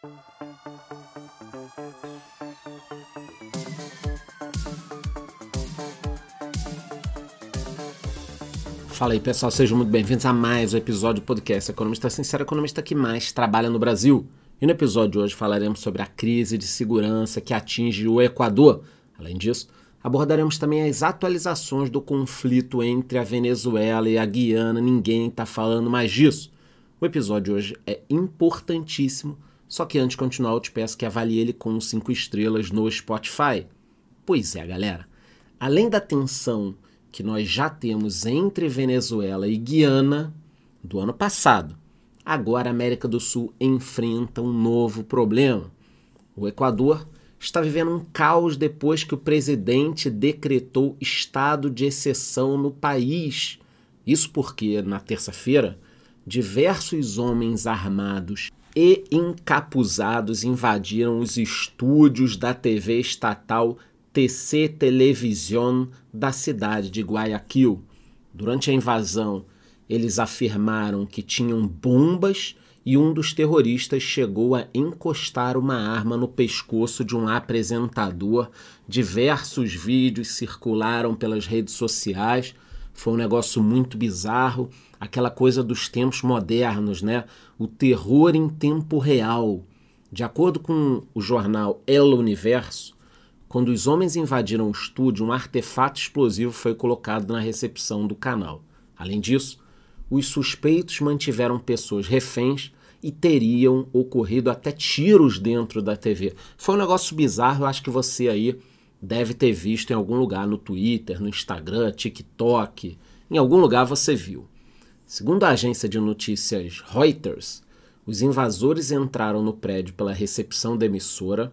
Fala aí pessoal, sejam muito bem-vindos a mais um episódio do podcast Economista Sincero, economista que mais trabalha no Brasil. E no episódio de hoje falaremos sobre a crise de segurança que atinge o Equador. Além disso, abordaremos também as atualizações do conflito entre a Venezuela e a Guiana. Ninguém está falando mais disso. O episódio de hoje é importantíssimo, só que antes de continuar eu te peço que avalie ele com 5 estrelas no Spotify. Pois é, galera. Além da tensão que nós já temos entre Venezuela e Guiana do ano passado. Agora a América do Sul enfrenta um novo problema. O Equador está vivendo um caos depois que o presidente decretou estado de exceção no país. Isso porque, na terça-feira, diversos homens armados e encapuzados invadiram os estúdios da TV estatal TC Television da cidade de Guayaquil. Durante a invasão, eles afirmaram que tinham bombas e um dos terroristas chegou a encostar uma arma no pescoço de um apresentador. Diversos vídeos circularam pelas redes sociais. Foi um negócio muito bizarro, aquela coisa dos tempos modernos, né? O terror em tempo real. De acordo com o jornal El Universo, quando os homens invadiram o estúdio, um artefato explosivo foi colocado na recepção do canal. Além disso, os suspeitos mantiveram pessoas reféns e teriam ocorrido até tiros dentro da TV. Foi um negócio bizarro, eu acho que você aí deve ter visto em algum lugar no Twitter, no Instagram, TikTok, em algum lugar você viu. Segundo a agência de notícias Reuters, os invasores entraram no prédio pela recepção da emissora,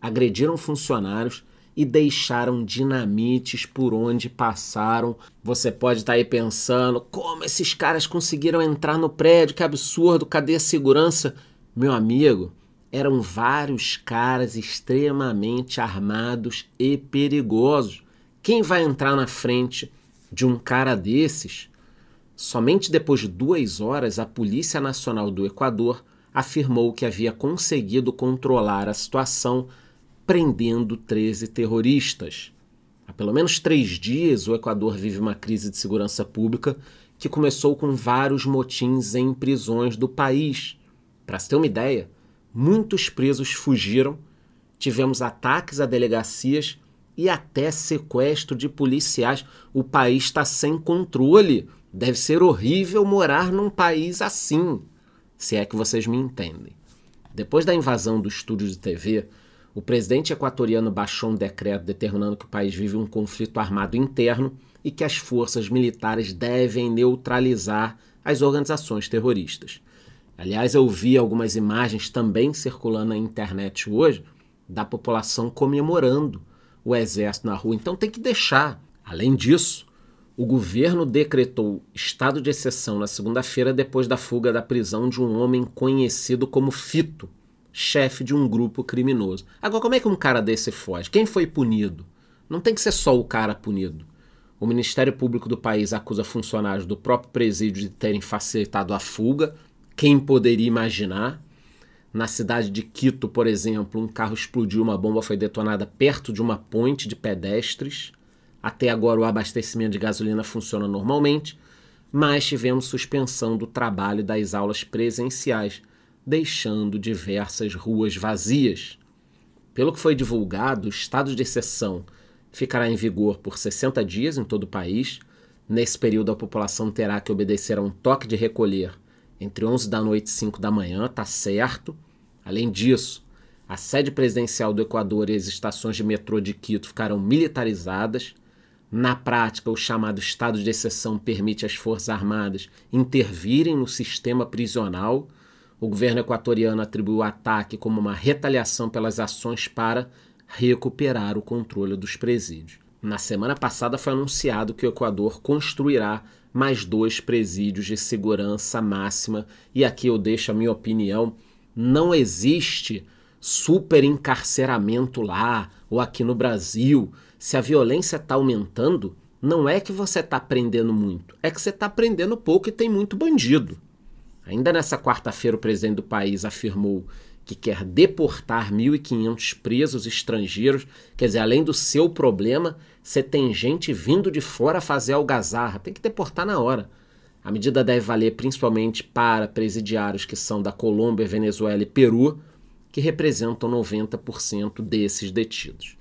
agrediram funcionários e deixaram dinamites por onde passaram. Você pode estar tá aí pensando: como esses caras conseguiram entrar no prédio? Que absurdo, cadê a segurança? Meu amigo, eram vários caras extremamente armados e perigosos. Quem vai entrar na frente de um cara desses? Somente depois de duas horas, a Polícia Nacional do Equador afirmou que havia conseguido controlar a situação prendendo 13 terroristas. Há pelo menos três dias, o Equador vive uma crise de segurança pública que começou com vários motins em prisões do país. Para se ter uma ideia, muitos presos fugiram, tivemos ataques a delegacias e até sequestro de policiais. O país está sem controle. Deve ser horrível morar num país assim, se é que vocês me entendem. Depois da invasão do estúdio de TV, o presidente equatoriano baixou um decreto determinando que o país vive um conflito armado interno e que as forças militares devem neutralizar as organizações terroristas. Aliás, eu vi algumas imagens também circulando na internet hoje da população comemorando o exército na rua. Então tem que deixar. Além disso, o governo decretou estado de exceção na segunda-feira depois da fuga da prisão de um homem conhecido como Fito chefe de um grupo criminoso. Agora, como é que um cara desse foge? Quem foi punido? Não tem que ser só o cara punido. O Ministério Público do país acusa funcionários do próprio presídio de terem facilitado a fuga. Quem poderia imaginar? Na cidade de Quito, por exemplo, um carro explodiu, uma bomba foi detonada perto de uma ponte de pedestres. Até agora o abastecimento de gasolina funciona normalmente, mas tivemos suspensão do trabalho das aulas presenciais deixando diversas ruas vazias. Pelo que foi divulgado, o estado de exceção ficará em vigor por 60 dias em todo o país. Nesse período, a população terá que obedecer a um toque de recolher entre 11 da noite e 5 da manhã, tá certo. Além disso, a sede presidencial do Equador e as estações de metrô de Quito ficarão militarizadas. Na prática, o chamado estado de exceção permite às Forças Armadas intervirem no sistema prisional o governo equatoriano atribuiu o ataque como uma retaliação pelas ações para recuperar o controle dos presídios. Na semana passada foi anunciado que o Equador construirá mais dois presídios de segurança máxima, e aqui eu deixo a minha opinião: não existe super encarceramento lá ou aqui no Brasil. Se a violência está aumentando, não é que você está prendendo muito, é que você está prendendo pouco e tem muito bandido. Ainda nessa quarta-feira, o presidente do país afirmou que quer deportar 1.500 presos estrangeiros. Quer dizer, além do seu problema, você tem gente vindo de fora fazer algazarra. Tem que deportar na hora. A medida deve valer principalmente para presidiários que são da Colômbia, Venezuela e Peru, que representam 90% desses detidos.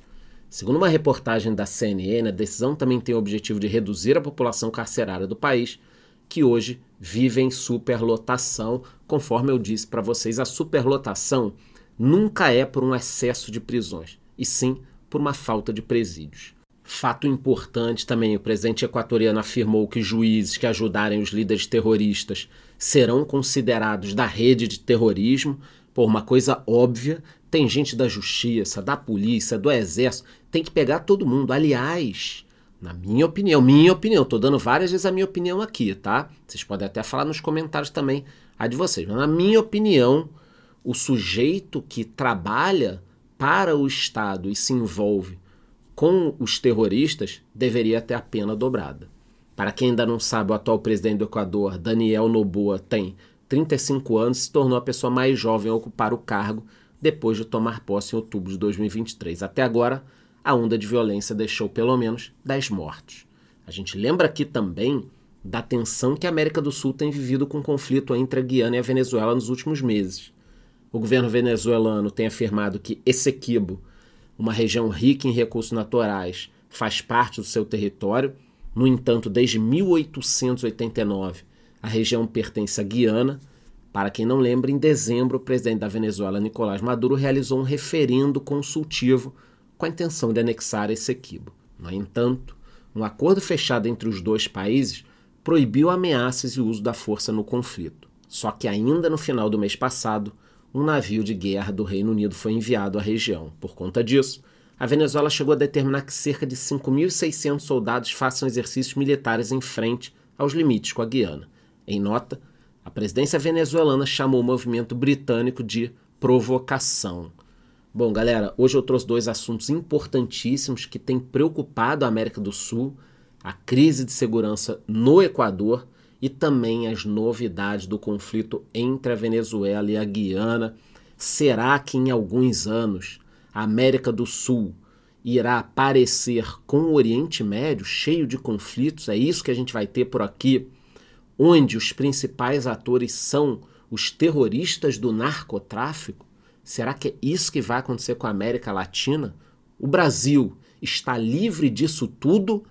Segundo uma reportagem da CNN, a decisão também tem o objetivo de reduzir a população carcerária do país, que hoje vive em superlotação. Conforme eu disse para vocês, a superlotação nunca é por um excesso de prisões, e sim por uma falta de presídios. Fato importante também: o presidente equatoriano afirmou que juízes que ajudarem os líderes terroristas serão considerados da rede de terrorismo. Por uma coisa óbvia, tem gente da justiça, da polícia, do exército, tem que pegar todo mundo. Aliás, na minha opinião, minha opinião, tô dando várias vezes a minha opinião aqui, tá? Vocês podem até falar nos comentários também a de vocês. Mas na minha opinião, o sujeito que trabalha para o Estado e se envolve com os terroristas deveria ter a pena dobrada. Para quem ainda não sabe, o atual presidente do Equador, Daniel Noboa, tem 35 anos e se tornou a pessoa mais jovem a ocupar o cargo depois de tomar posse em outubro de 2023. Até agora, a onda de violência deixou pelo menos 10 mortos. A gente lembra aqui também da tensão que a América do Sul tem vivido com o conflito entre a Guiana e a Venezuela nos últimos meses. O governo venezuelano tem afirmado que Essequibo, uma região rica em recursos naturais, faz parte do seu território. No entanto, desde 1889, a região pertence à Guiana. Para quem não lembra, em dezembro, o presidente da Venezuela, Nicolás Maduro, realizou um referendo consultivo com a intenção de anexar esse equibo. No entanto, um acordo fechado entre os dois países proibiu ameaças e uso da força no conflito. Só que ainda no final do mês passado, um navio de guerra do Reino Unido foi enviado à região. Por conta disso, a Venezuela chegou a determinar que cerca de 5.600 soldados façam exercícios militares em frente aos limites com a Guiana. Em nota, a presidência venezuelana chamou o movimento britânico de provocação. Bom, galera, hoje eu trouxe dois assuntos importantíssimos que têm preocupado a América do Sul: a crise de segurança no Equador e também as novidades do conflito entre a Venezuela e a Guiana. Será que em alguns anos a América do Sul irá aparecer com o Oriente Médio cheio de conflitos? É isso que a gente vai ter por aqui, onde os principais atores são os terroristas do narcotráfico? Será que é isso que vai acontecer com a América Latina? O Brasil está livre disso tudo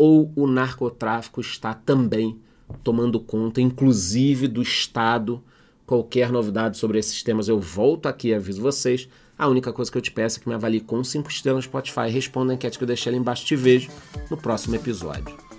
ou o narcotráfico está também tomando conta, inclusive do Estado. Qualquer novidade sobre esses temas, eu volto aqui e aviso vocês. A única coisa que eu te peço é que me avalie com 5 estrelas no Spotify. Responda a enquete que eu deixei ali embaixo. Te vejo no próximo episódio.